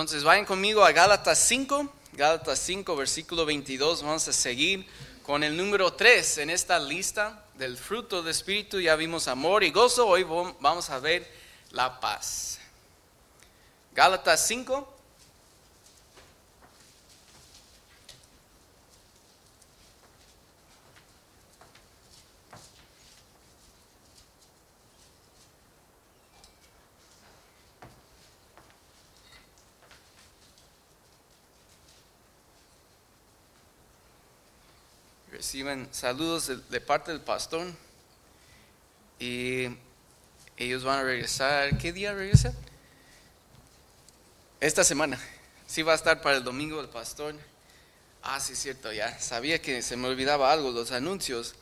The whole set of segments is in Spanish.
Entonces vayan conmigo a Gálatas 5, Gálatas 5, versículo 22. Vamos a seguir con el número 3 en esta lista del fruto del Espíritu. Ya vimos amor y gozo, hoy vamos a ver la paz. Gálatas 5. Reciben saludos de, parte del pastor y ellos van a regresar. ¿Qué día regresan? Esta semana. Sí va a estar para el domingo el pastor. Ah, sí, cierto, ya. Sabía que se me olvidaba algo, los anuncios.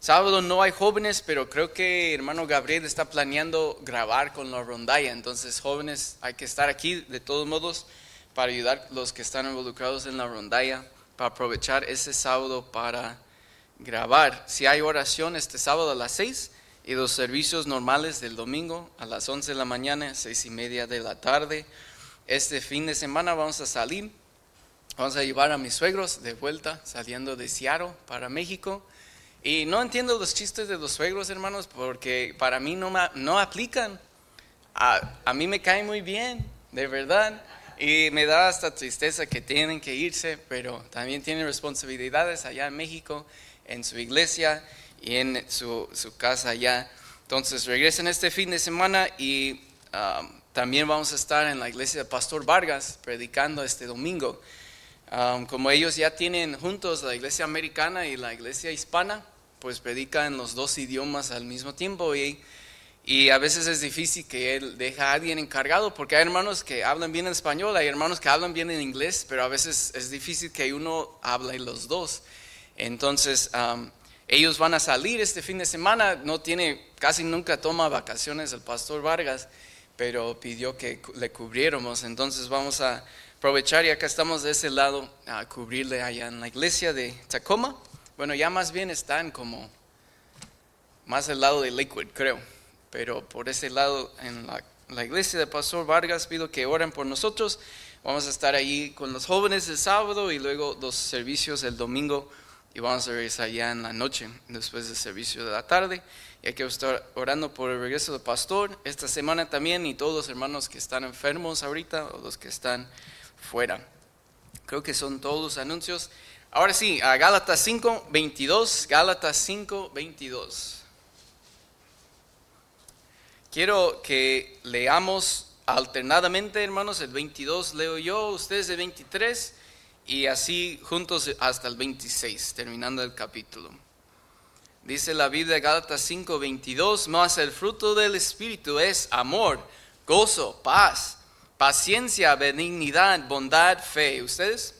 Sábado no hay jóvenes, pero creo que hermano Gabriel está planeando grabar con la rondalla. Entonces, jóvenes, hay que estar aquí de todos modos para ayudar a los que están involucrados en la rondalla para aprovechar ese sábado para grabar. Si hay oración este sábado a las 6 y los servicios normales del domingo a las 11 de la mañana, seis y media de la tarde. Este fin de semana vamos a salir, vamos a llevar a mis suegros de vuelta saliendo de Seattle para México. Y no entiendo los chistes de los suegros, hermanos, porque para mí no, no aplican. A, a mí me cae muy bien, de verdad. Y me da hasta tristeza que tienen que irse, pero también tienen responsabilidades allá en México, en su iglesia y en su, su casa allá. Entonces regresen este fin de semana y um, también vamos a estar en la iglesia de Pastor Vargas predicando este domingo. Um, como ellos ya tienen juntos la iglesia americana y la iglesia hispana, pues predican los dos idiomas al mismo tiempo y y a veces es difícil que él deja a alguien encargado, porque hay hermanos que hablan bien en español, hay hermanos que hablan bien en inglés, pero a veces es difícil que uno hable los dos. Entonces, ellos van a salir este fin de semana, no tiene, casi nunca toma vacaciones el pastor Vargas, pero pidió que le cubriéramos. Entonces vamos a aprovechar y acá estamos de ese lado a cubrirle allá en la iglesia de Tacoma. Bueno, ya más bien están como más al lado de Lakewood, creo pero por ese lado en la, iglesia de Pastor Vargas pido que oren por nosotros. Vamos a estar ahí con los jóvenes el sábado y luego los servicios el domingo y vamos a regresar ya en la noche después del servicio de la tarde. Y hay que estar orando por el regreso del pastor esta semana también y todos los hermanos que están enfermos ahorita o los que están fuera. Creo que son todos los anuncios. Ahora sí, a Gálatas 5, 22. Gálatas 5, 22. Quiero que leamos alternadamente, hermanos, el 22 leo yo, ustedes el 23 y así juntos hasta el 26, terminando el capítulo. Dice la Biblia Gálatas 5, 22, más el fruto del Espíritu es amor, gozo, paz, paciencia, benignidad, bondad, fe. ¿Ustedes?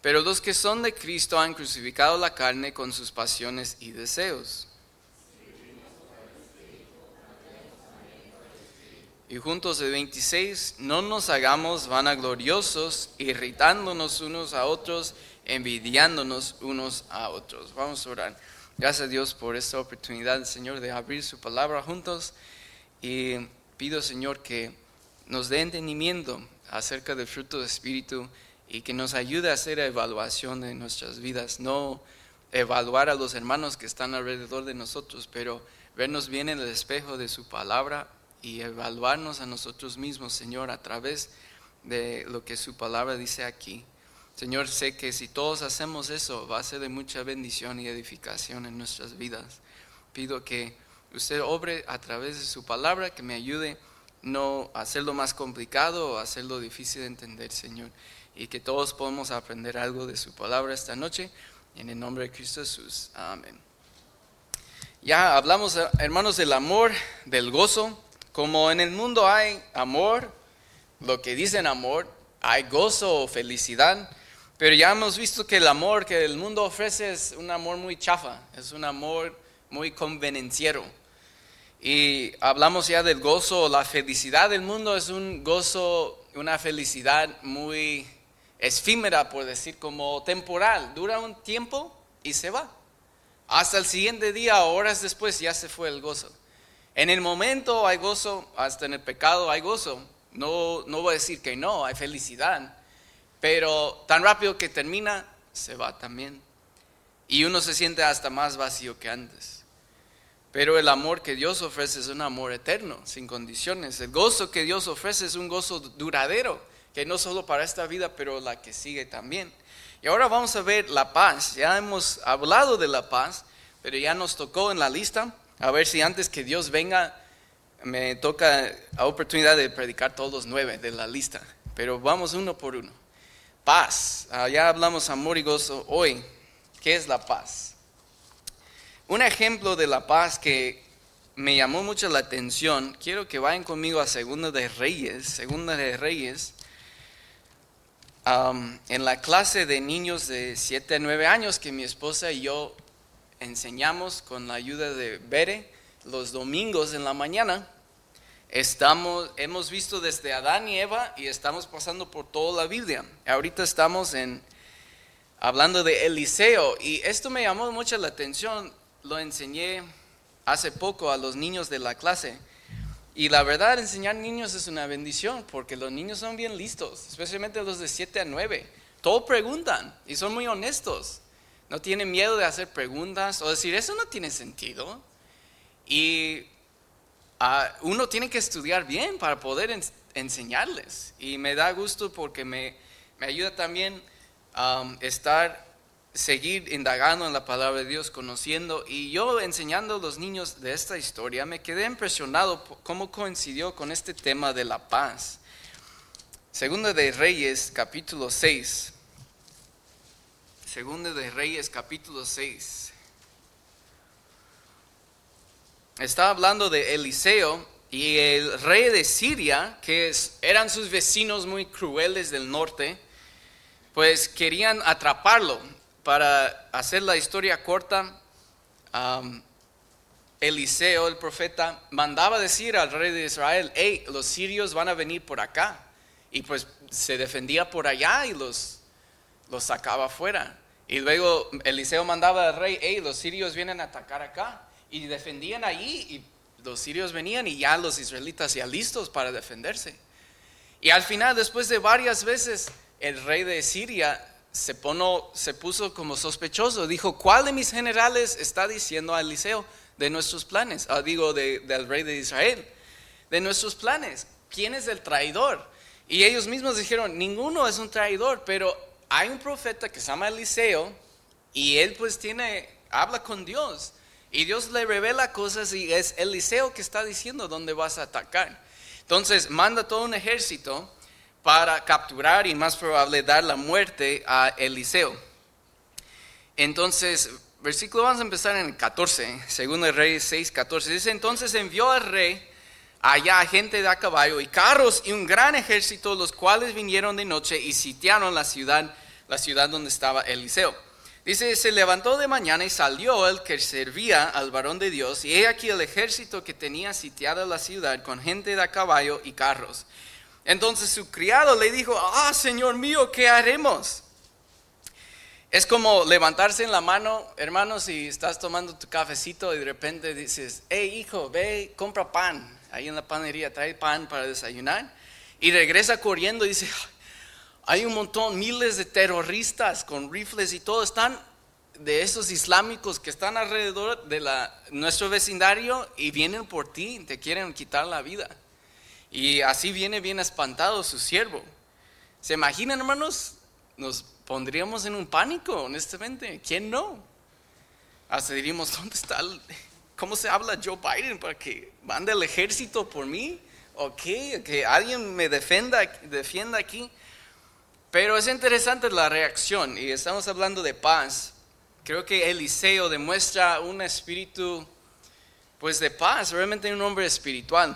Pero los que son de Cristo han crucificado la carne con sus pasiones y deseos. Y juntos de 26, no nos hagamos vanagloriosos, irritándonos unos a otros, envidiándonos unos a otros. Vamos a orar. Gracias a Dios por esta oportunidad, Señor, de abrir su palabra juntos. Y pido, Señor, que nos dé entendimiento acerca del fruto del Espíritu y que nos ayude a hacer evaluación de nuestras vidas, no evaluar a los hermanos que están alrededor de nosotros, pero vernos bien en el espejo de su palabra y evaluarnos a nosotros mismos, Señor, a través de lo que su palabra dice aquí. Señor, sé que si todos hacemos eso, va a ser de mucha bendición y edificación en nuestras vidas. Pido que usted obre a través de su palabra, que me ayude no hacerlo más complicado o hacerlo difícil de entender, Señor y que todos podamos aprender algo de su palabra esta noche. En el nombre de Cristo Jesús. Amén. Ya hablamos, hermanos, del amor, del gozo. Como en el mundo hay amor, lo que dicen amor, hay gozo o felicidad. Pero ya hemos visto que el amor que el mundo ofrece es un amor muy chafa, es un amor muy convenenciero. Y hablamos ya del gozo, la felicidad del mundo es un gozo, una felicidad muy efímera, por decir, como temporal, dura un tiempo y se va. Hasta el siguiente día, horas después, ya se fue el gozo. En el momento hay gozo, hasta en el pecado hay gozo. No, no voy a decir que no, hay felicidad. Pero tan rápido que termina, se va también. Y uno se siente hasta más vacío que antes. Pero el amor que Dios ofrece es un amor eterno, sin condiciones. El gozo que Dios ofrece es un gozo duradero, no solo para esta vida, pero la que sigue también. Y ahora vamos a ver la paz. Ya hemos hablado de la paz, pero ya nos tocó en la lista. A ver si antes que Dios venga me toca la oportunidad de predicar todos los nueve de la lista. Pero vamos uno por uno. Paz. Ah, ya hablamos amor y gozo hoy. ¿Qué es la paz? Un ejemplo de la paz que me llamó mucho la atención, quiero que vayan conmigo a Segunda de Reyes, Segunda de Reyes, en la clase de niños de 7 a 9 años que mi esposa y yo enseñamos con la ayuda de Bere los domingos en la mañana. Estamos, hemos visto desde Adán y Eva y estamos pasando por toda la Biblia. Ahorita estamos en, hablando de Eliseo y esto me llamó mucho la atención. Lo enseñé hace poco a los niños de la clase. Y la verdad, enseñar niños es una bendición porque los niños son bien listos, especialmente los de 7 a 9. Todo preguntan y son muy honestos. No tienen miedo de hacer preguntas o decir, eso no tiene sentido. Y ah, uno tiene que estudiar bien para poder enseñarles. Y me da gusto porque me, ayuda también a um, estar seguir indagando en la palabra de Dios, conociendo. Y yo enseñando a los niños de esta historia, me quedé impresionado cómo coincidió con este tema de la paz. Segunda de Reyes, capítulo 6. Segunda de Reyes, capítulo 6. Está hablando de Eliseo y el rey de Siria, que eran sus vecinos muy crueles del norte, pues querían atraparlo para hacer la historia corta, Eliseo, el profeta, mandaba decir al rey de Israel, hey, los sirios van a venir por acá. Y pues se defendía por allá y los, los sacaba afuera. Y luego Eliseo mandaba al rey, hey, los sirios vienen a atacar acá. Y defendían allí y los sirios venían y ya los israelitas ya listos para defenderse. Y al final, después de varias veces, el rey de Siria se, puso como sospechoso. Dijo, ¿cuál de mis generales está diciendo a Eliseo de nuestros planes? Ah, digo, del rey de Israel. De nuestros planes. ¿Quién es el traidor? Y ellos mismos dijeron, ninguno es un traidor, pero hay un profeta que se llama Eliseo y él pues tiene, habla con Dios. Y Dios le revela cosas y es Eliseo que está diciendo dónde vas a atacar. Entonces manda todo un ejército para capturar y más probable dar la muerte a Eliseo. Entonces, versículo vamos a empezar en el 14, segundo el rey 6, 14. Dice, entonces envió al rey allá gente de a caballo y carros y un gran ejército, los cuales vinieron de noche y sitiaron la ciudad, la ciudad donde estaba Eliseo. Dice, se levantó de mañana y salió el que servía al varón de Dios, y he aquí el ejército que tenía sitiada la ciudad con gente de a caballo y carros. Entonces su criado le dijo, ah, Señor mío, ¿qué haremos? Es como levantarse en la mano, hermano, si estás tomando tu cafecito y de repente dices, hey hijo, ve, compra pan. Ahí en la panería trae pan para desayunar. Y regresa corriendo y dice, hay un montón, miles de terroristas con rifles y todo, están de esos islámicos que están alrededor de la, nuestro vecindario y vienen por ti, te quieren quitar la vida. Y así viene bien espantado su siervo. ¿Se imaginan, hermanos? Nos pondríamos en un pánico, honestamente. ¿Quién no? Hasta diríamos, ¿dónde está ¿Cómo se habla Joe Biden para que mande el ejército por mí? ¿O qué? Que alguien me defenda, defienda aquí. Pero es interesante la reacción y estamos hablando de paz. Creo que Eliseo demuestra un espíritu pues de paz, realmente un hombre espiritual.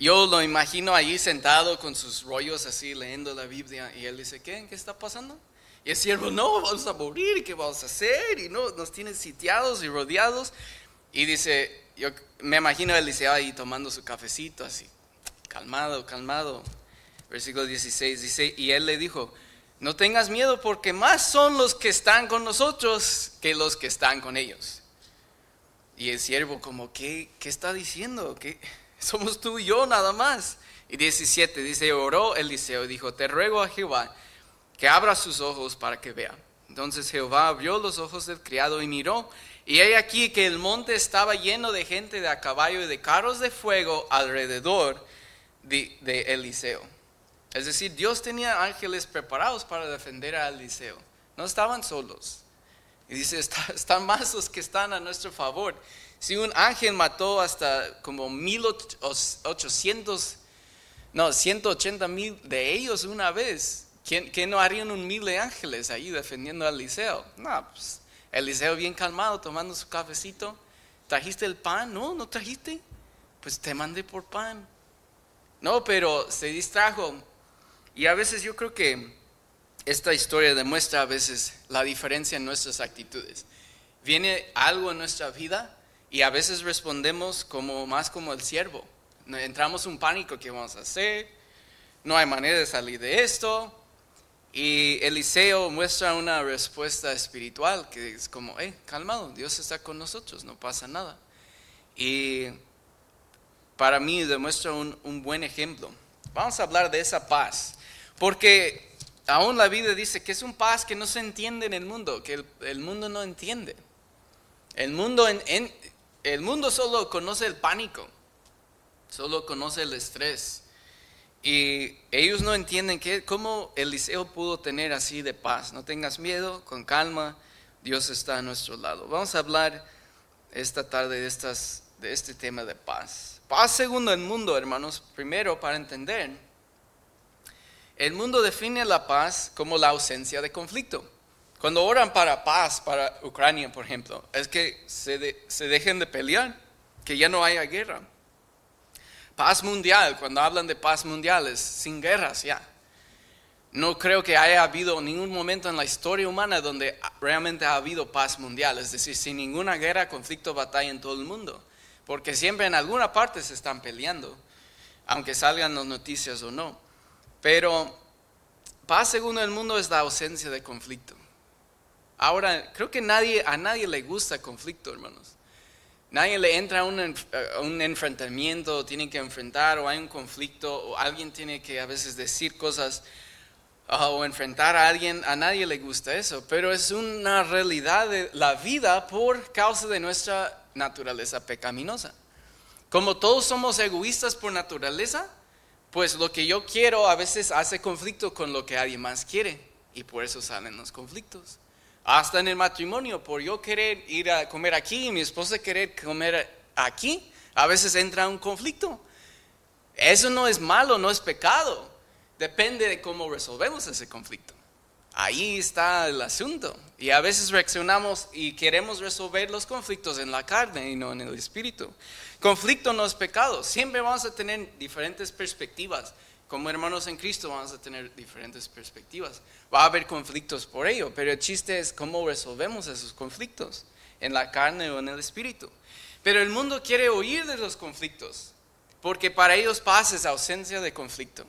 Yo lo imagino allí sentado con sus rollos así leyendo la Biblia y él dice, ¿qué? ¿Qué está pasando? Y el siervo, no, vamos a morir, ¿qué vamos a hacer? Y no, nos tienen sitiados y rodeados. Y dice, yo me imagino a Eliseo ahí tomando su cafecito así, calmado, calmado. Versículo 16 dice, y él le dijo, no tengas miedo porque más son los que están con nosotros que los que están con ellos. Y el siervo como, ¿qué, qué está diciendo? ¿Qué? Somos tú y yo nada más. Y 17 dice, oró Eliseo y dijo, te ruego a Jehová que abra sus ojos para que vea. Entonces Jehová abrió los ojos del criado y miró, y hay aquí que el monte estaba lleno de gente de a caballo y de carros de fuego alrededor de, Eliseo. Es decir, Dios tenía ángeles preparados para defender a Eliseo. No estaban solos. Y dice, están más los que están a nuestro favor. Si un ángel mató hasta como 1800, no, 180 mil de ellos una vez, ¿quién, no harían un mil de ángeles ahí defendiendo a Eliseo? No, pues Eliseo bien calmado, tomando su cafecito. ¿Trajiste el pan? No, no trajiste. Pues te mandé por pan. No, pero se distrajo. Y a veces yo creo que esta historia demuestra a veces la diferencia en nuestras actitudes. Viene algo en nuestra vida y a veces respondemos como más como el siervo. Entramos en un pánico, ¿qué vamos a hacer? No hay manera de salir de esto. Y Eliseo muestra una respuesta espiritual que es como, hey, calmado, Dios está con nosotros, no pasa nada. Y para mí demuestra un, un buen ejemplo. Vamos a hablar de esa paz, porque aún la Biblia dice que es un paz que no se entiende en el mundo, que el, mundo no entiende. El mundo, en, el mundo solo conoce el pánico, solo conoce el estrés. Y ellos no entienden que, cómo Eliseo pudo tener así de paz. No tengas miedo, con calma, Dios está a nuestro lado. Vamos a hablar esta tarde de, estas, de este tema de paz. Paz segundo el mundo, hermanos. Primero, para entender, el mundo define la paz como la ausencia de conflicto. Cuando oran para paz para Ucrania, por ejemplo, es que se, se dejen de pelear, que ya no haya guerra. Paz mundial, cuando hablan de paz mundial, es sin guerras ya. No creo que haya habido ningún momento en la historia humana donde realmente ha habido paz mundial, es decir, sin ninguna guerra, conflicto, batalla en todo el mundo. Porque siempre en alguna parte se están peleando, aunque salgan las noticias o no. Pero paz según el mundo es la ausencia de conflicto. Ahora, creo que a nadie le gusta conflicto, hermanos. Nadie le entra a un, un enfrentamiento, tiene que enfrentar o hay un conflicto o alguien tiene que a veces decir cosas ah, o enfrentar a alguien. A nadie le gusta eso, pero es una realidad de la vida por causa de nuestra naturaleza pecaminosa. Como todos somos egoístas por naturaleza, pues lo que yo quiero a veces hace conflicto con lo que alguien más quiere y por eso salen los conflictos. Hasta en el matrimonio, por yo querer ir a comer aquí y mi esposa querer comer aquí, a veces entra un conflicto. Eso no es malo, no es pecado. Depende de cómo resolvemos ese conflicto. Ahí está el asunto. Y a veces reaccionamos y queremos resolver los conflictos en la carne y no en el espíritu. Conflicto no es pecado. Siempre vamos a tener diferentes perspectivas. Como hermanos en Cristo vamos a tener diferentes perspectivas. Va a haber conflictos por ello, pero el chiste es cómo resolvemos esos conflictos, en la carne o en el espíritu. Pero el mundo quiere huir de los conflictos, porque para ellos paz es ausencia de conflicto.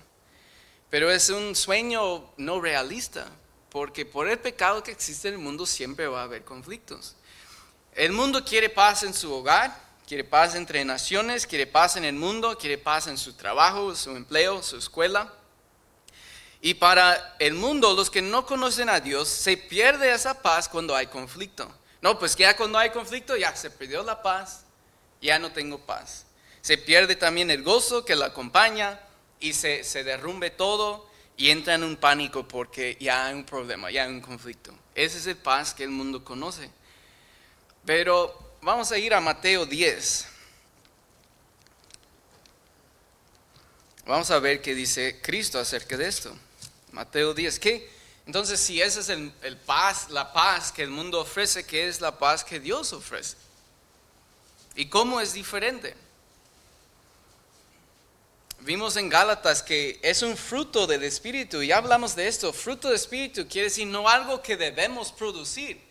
Pero es un sueño no realista, porque por el pecado que existe en el mundo siempre va a haber conflictos. El mundo quiere paz en su hogar, quiere paz entre naciones, quiere paz en el mundo, quiere paz en su trabajo, su empleo, su escuela. Y para el mundo, los que no conocen a Dios, se pierde esa paz cuando hay conflicto. No, pues ya cuando hay conflicto ya se perdió la paz, ya no tengo paz. Se pierde también el gozo que la acompaña y se, se derrumbe todo y entra en un pánico porque ya hay un problema, ya hay un conflicto. Ese es el paz que el mundo conoce. Pero vamos a ir a Mateo 10. Vamos a ver qué dice Cristo acerca de esto. Mateo 10. ¿Qué? Entonces, si esa es el, el, paz, la paz que el mundo ofrece, ¿qué es la paz que Dios ofrece? ¿Y cómo es diferente? Vimos en Gálatas que es un fruto del Espíritu, y hablamos de esto. Fruto del Espíritu quiere decir no algo que debemos producir.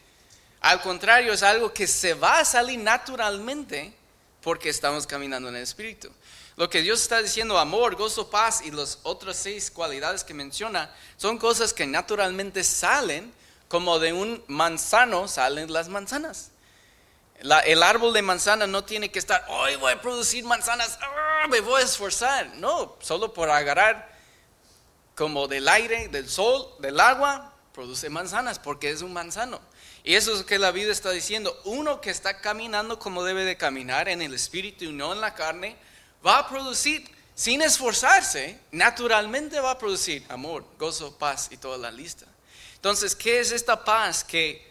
Al contrario, es algo que se va a salir naturalmente porque estamos caminando en el Espíritu. Lo que Dios está diciendo, amor, gozo, paz y las otras seis cualidades que menciona, son cosas que naturalmente salen, como de un manzano salen las manzanas. el árbol de manzana no tiene que estar, hoy voy a producir manzanas, ah, me voy a esforzar. No, solo por agarrar como del aire, del sol, del agua, produce manzanas porque es un manzano. Y eso es lo que la vida está diciendo. Uno que está caminando como debe de caminar en el espíritu y no en la carne, va a producir, sin esforzarse, naturalmente va a producir amor, gozo, paz y toda la lista. Entonces, ¿qué es esta paz que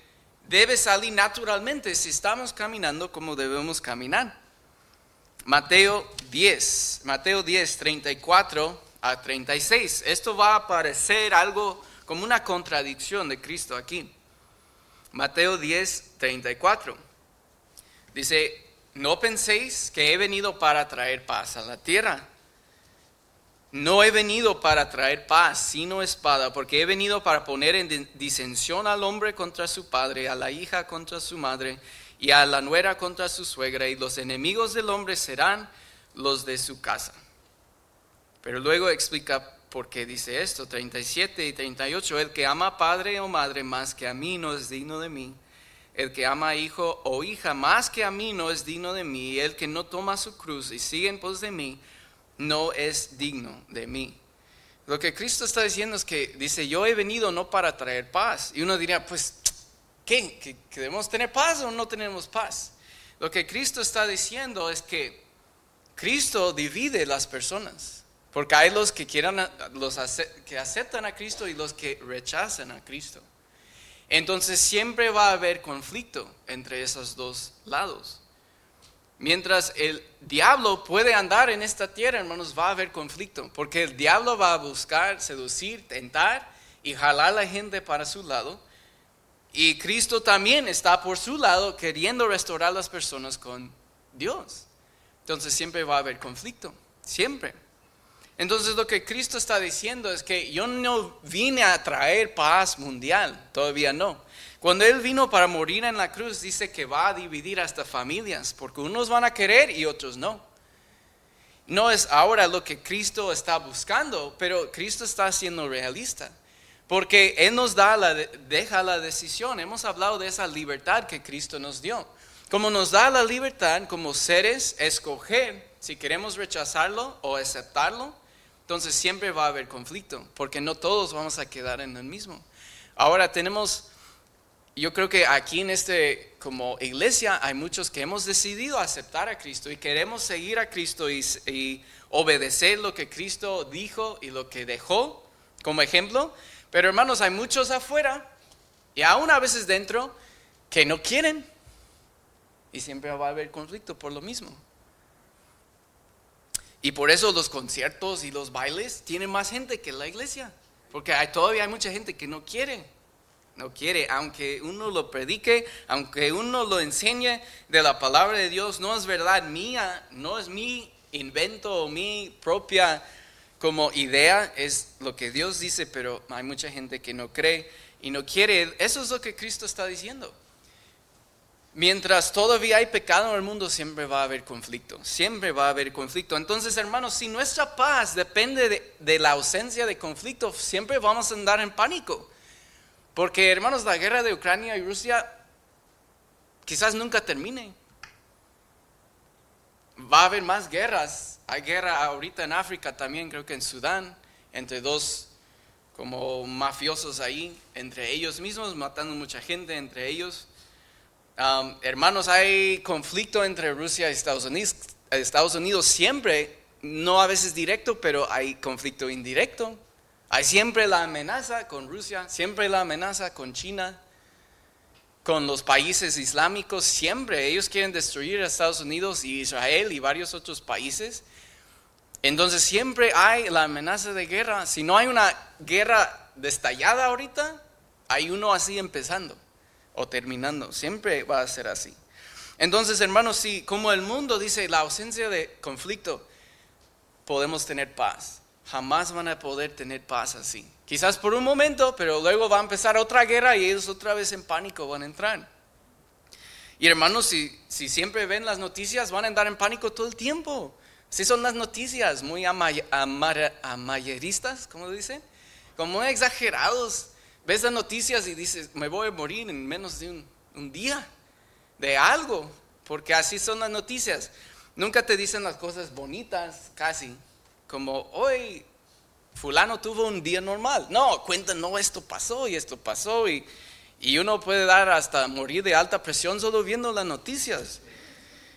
debe salir naturalmente si estamos caminando como debemos caminar? Mateo 10, Mateo 10, 34 a 36. Esto va a parecer algo como una contradicción de Cristo aquí. Mateo 10, 34. Dice, no penséis que he venido para traer paz a la tierra. No he venido para traer paz, sino espada, porque he venido para poner en disensión al hombre contra su padre, a la hija contra su madre, y a la nuera contra su suegra, y los enemigos del hombre serán los de su casa. Pero luego explica por qué dice esto, 37 y 38, el que ama padre o madre más que a mí no es digno de mí. El que ama hijo o hija más que a mí no es digno de mí. El que no toma su cruz y sigue en pos de mí no es digno de mí. Lo que Cristo está diciendo es que dice, yo he venido no para traer paz. Y uno diría, pues, ¿qué? ¿Que, debemos tener paz o no tenemos paz? Lo que Cristo está diciendo es que Cristo divide las personas. Porque hay los que quieran, los que aceptan a Cristo y los que rechazan a Cristo. Entonces siempre va a haber conflicto entre esos dos lados. Mientras el diablo puede andar en esta tierra, hermanos, va a haber conflicto, porque el diablo va a buscar, seducir, tentar y jalar a la gente para su lado. Y Cristo también está por su lado queriendo restaurar a las personas con Dios. Entonces siempre va a haber conflicto, siempre. Entonces lo que Cristo está diciendo es que yo no vine a traer paz mundial, todavía no. Cuando Él vino para morir en la cruz, dice que va a dividir hasta familias, porque unos van a querer y otros no. No es ahora lo que Cristo está buscando, pero Cristo está siendo realista, porque Él nos da la, deja la decisión. Hemos hablado de esa libertad que Cristo nos dio. Como nos da la libertad como seres, escoger si queremos rechazarlo o aceptarlo, entonces siempre va a haber conflicto, porque no todos vamos a quedar en el mismo. Ahora tenemos yo creo que aquí en este, como iglesia, hay muchos que hemos decidido aceptar a Cristo y queremos seguir a Cristo y, obedecer lo que Cristo dijo y lo que dejó como ejemplo. Pero hermanos, hay muchos afuera y aún a veces dentro que no quieren. Y siempre va a haber conflicto por lo mismo. Y por eso los conciertos y los bailes tienen más gente que la iglesia. Porque hay, todavía hay mucha gente que no quiere no quiere, aunque uno lo predique, aunque uno lo enseñe de la palabra de Dios, no es verdad mía, no es mi invento o mi propia como idea, es lo que Dios dice, pero hay mucha gente que no cree y no quiere. Eso es lo que Cristo está diciendo. Mientras todavía hay pecado en el mundo, siempre va a haber conflicto, siempre va a haber conflicto. Entonces, hermanos, si nuestra paz depende de, la ausencia de conflicto, siempre vamos a andar en pánico. Porque, hermanos, la guerra de Ucrania y Rusia quizás nunca termine. Va a haber más guerras. Hay guerra ahorita en África también, creo que en Sudán, entre dos como mafiosos ahí, entre ellos mismos, matando mucha gente entre ellos. Hermanos, hay conflicto entre Rusia y Estados Unidos. Estados Unidos siempre, no a veces directo, pero hay conflicto indirecto. Hay siempre la amenaza con Rusia, siempre la amenaza con China, con los países islámicos, siempre ellos quieren destruir a Estados Unidos y Israel y varios otros países. Entonces siempre hay la amenaza de guerra. Si no hay una guerra destallada ahorita, hay uno así empezando o terminando. Siempre va a ser así. Entonces, hermanos, si como el mundo dice la ausencia de conflicto, podemos tener paz jamás van a poder tener paz así. Quizás por un momento, pero luego va a empezar otra guerra y ellos otra vez en pánico van a entrar. Y hermanos, si, si siempre ven las noticias, van a andar en pánico todo el tiempo. Si son las noticias muy amayeristas, como dicen, como exagerados. Ves las noticias y dices, me voy a morir en menos de un, un día. de algo, porque así son las noticias. Nunca te dicen las cosas bonitas, casi, como hoy fulano tuvo un día normal. No, cuentan, no, esto pasó y esto pasó y, y uno puede dar hasta morir de alta presión solo viendo las noticias.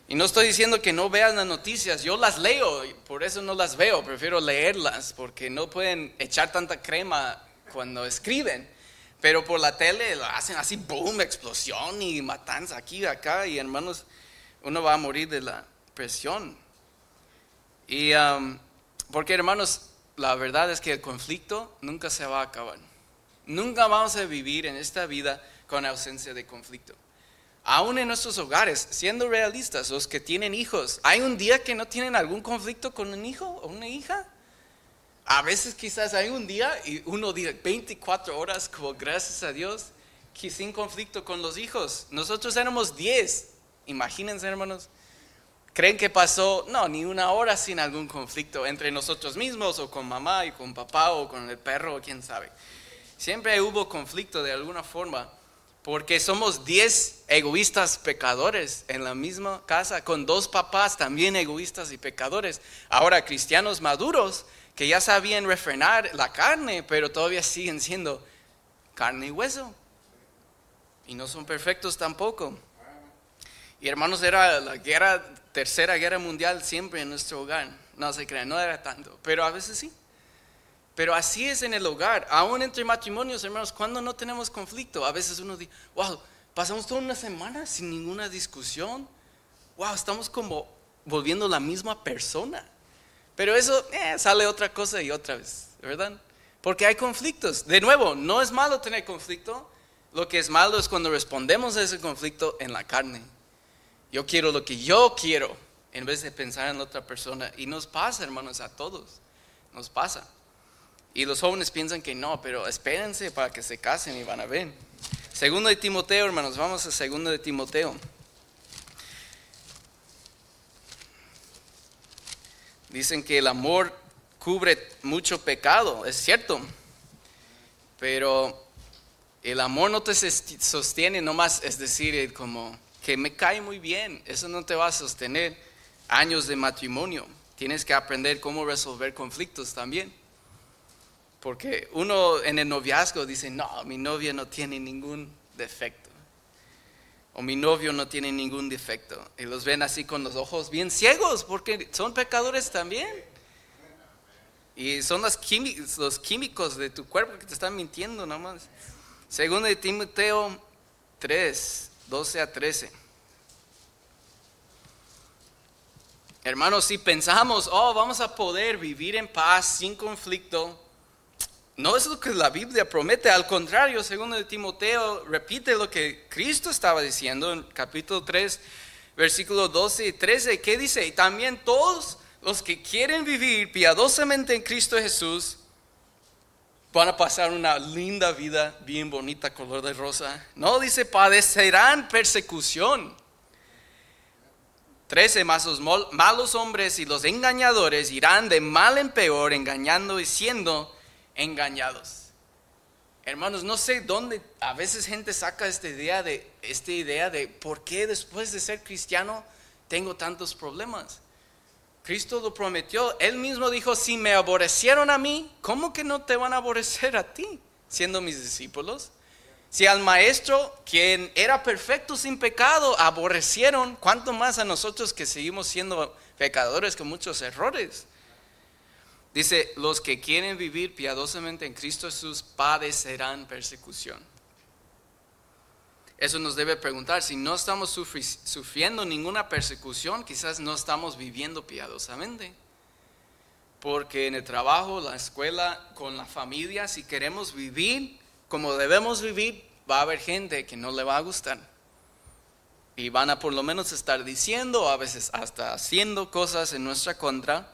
Y no estoy diciendo que no vean las noticias, yo las leo, por eso no las veo, prefiero leerlas, porque no pueden echar tanta crema cuando escriben. Pero por la tele lo hacen así, boom, explosión y matanza aquí y acá, y hermanos, uno va a morir de la presión. Y um, porque hermanos, la verdad es que el conflicto nunca se va a acabar. Nunca vamos a vivir en esta vida con ausencia de conflicto. Aún en nuestros hogares, siendo realistas, los que tienen hijos, ¿hay un día que no tienen algún conflicto con un hijo o una hija? A veces quizás hay un día y uno dice 24 horas, como gracias a Dios, que sin conflicto con los hijos. Nosotros éramos 10, imagínense hermanos. ¿Creen que pasó? No, ni una hora sin algún conflicto entre nosotros mismos o con mamá y con papá o con el perro o quién sabe. Siempre hubo conflicto de alguna forma porque somos 10 egoístas pecadores en la misma casa, con dos papás también egoístas y pecadores. Ahora cristianos maduros que ya sabían refrenar la carne, pero todavía siguen siendo carne y hueso. Y no son perfectos tampoco. Y hermanos, era la guerra, tercera guerra mundial siempre en nuestro hogar. No se crean, no era tanto, pero a veces sí. Pero así es en el hogar, aún entre matrimonios, hermanos, cuando no tenemos conflicto, a veces uno dice, wow, pasamos toda una semana sin ninguna discusión, wow, estamos como volviendo la misma persona. Pero eso eh, sale otra cosa y otra vez, ¿verdad? Porque hay conflictos. De nuevo, no es malo tener conflicto, lo que es malo es cuando respondemos a ese conflicto en la carne. Yo quiero lo que yo quiero en vez de pensar en la otra persona. Y nos pasa, hermanos, a todos. Nos pasa. Y los jóvenes piensan que no, pero espérense para que se casen y van a ver. Segundo de Timoteo, hermanos, vamos a segundo de Timoteo. Dicen que el amor cubre mucho pecado, es cierto, pero el amor no te sostiene nomás, es decir, como que me cae muy bien, eso no te va a sostener años de matrimonio. Tienes que aprender cómo resolver conflictos también. Porque uno en el noviazgo dice, no, mi novia no tiene ningún defecto. O mi novio no tiene ningún defecto. Y los ven así con los ojos bien ciegos, porque son pecadores también. Y son los químicos, los químicos de tu cuerpo que te están mintiendo nomás. Segundo de Timoteo 3, 12 a 13. Hermanos, si pensamos, oh, vamos a poder vivir en paz, sin conflicto, no es lo que la Biblia promete, al contrario, segundo de Timoteo repite lo que Cristo estaba diciendo en capítulo 3, versículo 12 y 13, ¿qué dice? Y también todos los que quieren vivir piadosamente en Cristo Jesús van a pasar una linda vida bien bonita, color de rosa. No dice, padecerán persecución. 13 más los malos hombres y los engañadores irán de mal en peor, engañando y siendo engañados. Hermanos, no sé dónde a veces gente saca esta idea de esta idea de por qué después de ser cristiano tengo tantos problemas. Cristo lo prometió, él mismo dijo, si me aborrecieron a mí, ¿cómo que no te van a aborrecer a ti siendo mis discípulos? Si al maestro, quien era perfecto sin pecado, aborrecieron, ¿cuánto más a nosotros que seguimos siendo pecadores con muchos errores? Dice, los que quieren vivir piadosamente en Cristo Jesús padecerán persecución. Eso nos debe preguntar, si no estamos sufriendo ninguna persecución, quizás no estamos viviendo piadosamente. Porque en el trabajo, la escuela, con la familia, si queremos vivir como debemos vivir, va a haber gente que no le va a gustar. Y van a por lo menos estar diciendo, a veces hasta haciendo cosas en nuestra contra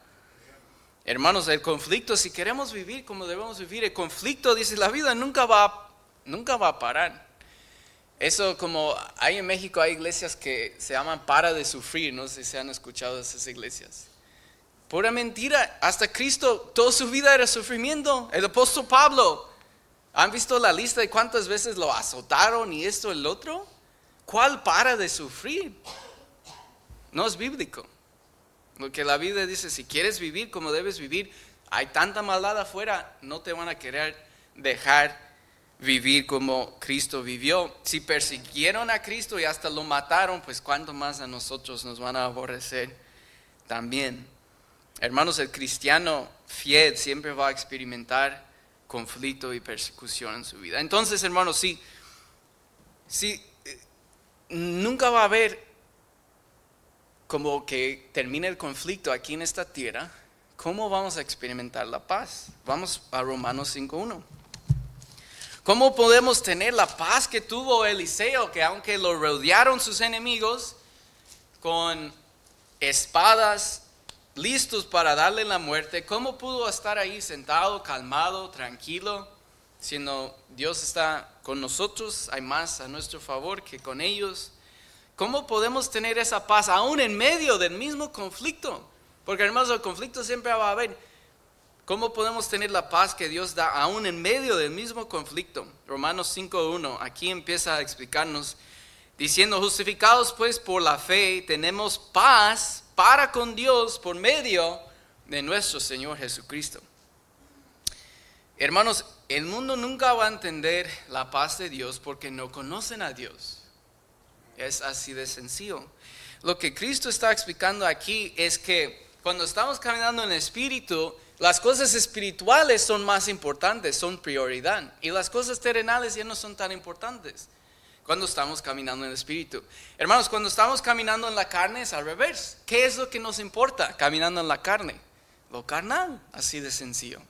Hermanos, el conflicto, si queremos vivir como debemos vivir, el conflicto, dice la vida, nunca va, nunca va a parar. Eso como hay en México, hay iglesias que se llaman para de sufrir, no sé si se han escuchado esas iglesias. Pura mentira, hasta Cristo, toda su vida era sufrimiento. El apóstol Pablo, ¿han visto la lista de cuántas veces lo azotaron y esto, el otro? ¿cuál para de sufrir? No es bíblico. Lo que la Biblia dice, si quieres vivir como debes vivir, hay tanta maldad afuera, no te van a querer dejar vivir como Cristo vivió. Si persiguieron a Cristo y hasta lo mataron, pues cuánto más a nosotros nos van a aborrecer también. Hermanos, el cristiano fiel siempre va a experimentar conflicto y persecución en su vida. Entonces, hermanos, si, si eh, nunca va a haber como que termine el conflicto aquí en esta tierra, ¿cómo vamos a experimentar la paz? Vamos a Romanos 5.1. ¿Cómo podemos tener la paz que tuvo Eliseo, que aunque lo rodearon sus enemigos con espadas listos para darle la muerte, cómo pudo estar ahí sentado, calmado, tranquilo, siendo Dios está con nosotros, hay más a nuestro favor que con ellos? ¿Cómo podemos tener esa paz aún en medio del mismo conflicto? Porque hermanos, el conflicto siempre va a haber. ¿Cómo podemos tener la paz que Dios da aún en medio del mismo conflicto? Romanos 5.1, aquí empieza a explicarnos, diciendo, justificados pues por la fe, tenemos paz para con Dios por medio de nuestro Señor Jesucristo. Hermanos, el mundo nunca va a entender la paz de Dios porque no conocen a Dios. Es así de sencillo. Lo que Cristo está explicando aquí es que cuando estamos caminando en el Espíritu, las cosas espirituales son más importantes, son prioridad. Y las cosas terrenales ya no son tan importantes cuando estamos caminando en el Espíritu. Hermanos, cuando estamos caminando en la carne es al revés. ¿Qué es lo que nos importa caminando en la carne? Lo carnal, así de sencillo.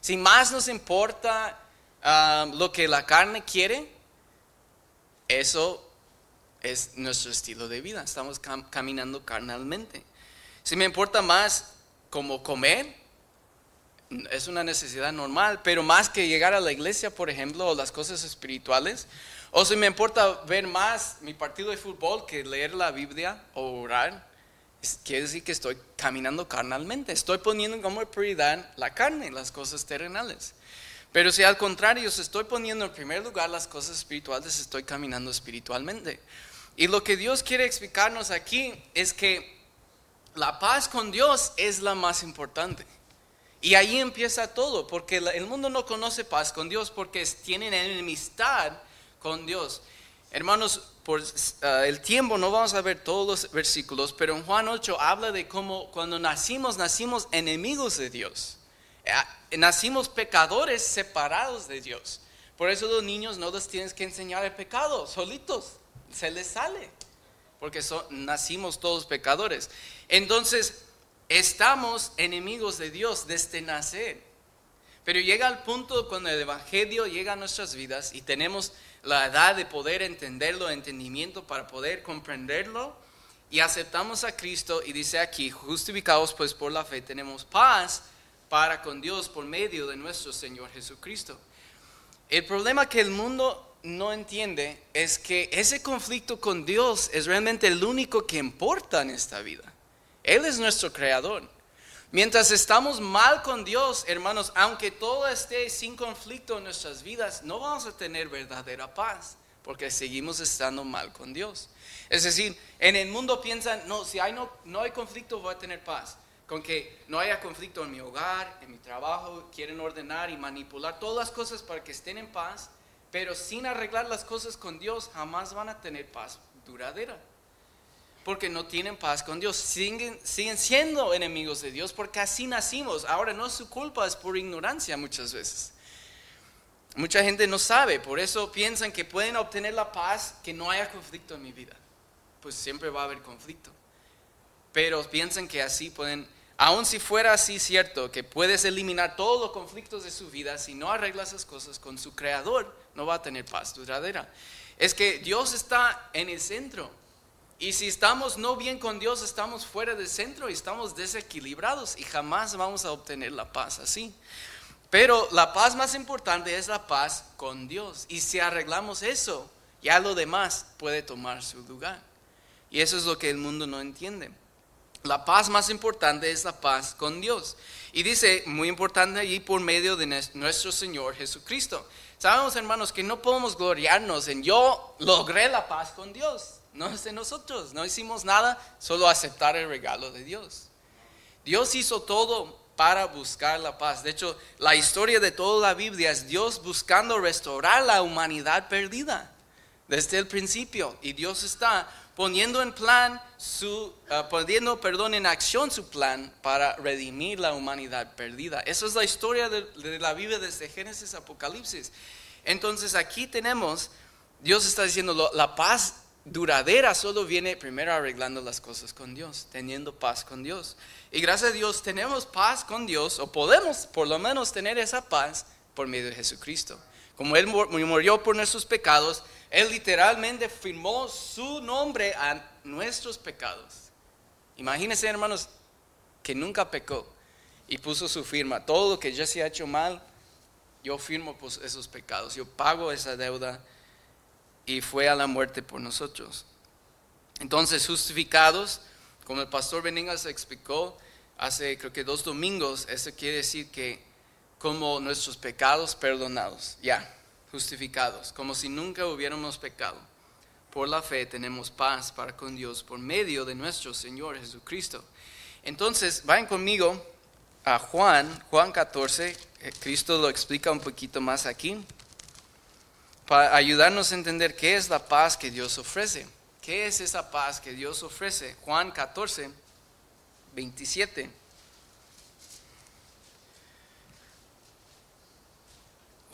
Si más nos importa ah, lo que la carne quiere, eso es nuestro estilo de vida. Estamos caminando carnalmente. Si me importa más como comer, es una necesidad normal, pero más que llegar a la iglesia, por ejemplo, o las cosas espirituales, o si me importa ver más mi partido de fútbol que leer la Biblia o orar, quiere decir que estoy caminando carnalmente, estoy poniendo como prioridad la carne, las cosas terrenales. Pero si al contrario, si estoy poniendo en primer lugar las cosas espirituales, estoy caminando espiritualmente. Y lo que Dios quiere explicarnos aquí es que la paz con Dios es la más importante. Y ahí empieza todo, porque el mundo no conoce paz con Dios porque tienen enemistad con Dios. Hermanos, por ah, el tiempo no vamos a ver todos los versículos, pero en Juan 8 habla de cómo cuando nacimos, nacimos enemigos de Dios. Ah, nacimos pecadores separados de Dios. Por eso los niños no los tienes que enseñar el pecado, solitos se les sale, porque nacimos todos pecadores. Entonces, estamos enemigos de Dios desde nacer. Pero llega el punto cuando el Evangelio llega a nuestras vidas y tenemos la edad de poder entenderlo, entendimiento para poder comprenderlo y aceptamos a Cristo y dice aquí, justificados pues por la fe, tenemos paz para con Dios por medio de nuestro Señor Jesucristo. El problema que el mundo no entiende es que ese conflicto con Dios es realmente el único que importa en esta vida. Él es nuestro creador. Mientras estamos mal con Dios, hermanos, aunque todo esté sin conflicto en nuestras vidas, no vamos a tener verdadera paz porque seguimos estando mal con Dios. Es decir, en el mundo piensan, no, si hay no, no hay conflicto voy a tener paz. Con que no haya conflicto en mi hogar, en mi trabajo, quieren ordenar y manipular todas las cosas para que estén en paz pero sin arreglar las cosas con Dios jamás van a tener paz duradera. Porque no tienen paz con Dios. Siguen, siguen siendo enemigos de Dios porque así nacimos. Ahora no es su culpa, es por ignorancia muchas veces. Mucha gente no sabe, por eso piensan que pueden obtener la paz que no haya conflicto en mi vida. Pues siempre va a haber conflicto. Pero piensan que así pueden Aun si fuera así cierto que puedes eliminar todos los conflictos de su vida, si no arreglas esas cosas con su creador, no va a tener paz duradera. Es que Dios está en el centro. Y si estamos no bien con Dios, estamos fuera del centro y estamos desequilibrados y jamás vamos a obtener la paz así. Pero la paz más importante es la paz con Dios. Y si arreglamos eso, ya lo demás puede tomar su lugar. Y eso es lo que el mundo no entiende. La paz más importante es la paz con Dios. Y dice, muy importante allí, por medio de nuestro Señor Jesucristo. Sabemos, hermanos, que no podemos gloriarnos en yo logré la paz con Dios. No es de nosotros, no hicimos nada, solo aceptar el regalo de Dios. Dios hizo todo para buscar la paz. De hecho, la historia de toda la Biblia es Dios buscando restaurar la humanidad perdida desde el principio. Y Dios está poniendo en plan su, uh, poniendo, perdón, en acción su plan para redimir la humanidad perdida. Esa es la historia de, de la Biblia desde Génesis a Apocalipsis. Entonces aquí tenemos, Dios está diciendo, la paz duradera solo viene primero arreglando las cosas con Dios, teniendo paz con Dios. Y gracias a Dios tenemos paz con Dios, o podemos por lo menos tener esa paz por medio de Jesucristo. Como Él murió por nuestros pecados, Él literalmente firmó su nombre a nuestros pecados. Imagínense, hermanos, que nunca pecó y puso su firma. Todo lo que ya se ha hecho mal, yo firmo pues, esos pecados. Yo pago esa deuda y fue a la muerte por nosotros. Entonces, justificados, como el pastor Beningas explicó hace creo que dos domingos, eso quiere decir que como nuestros pecados perdonados, ya, justificados, como si nunca hubiéramos pecado. Por la fe tenemos paz para con Dios por medio de nuestro Señor Jesucristo. Entonces, vayan conmigo a Juan, Juan 14, eh, Cristo lo explica un poquito más aquí para ayudarnos a entender qué es la paz que Dios ofrece. ¿Qué es esa paz que Dios ofrece? Juan 14, 27.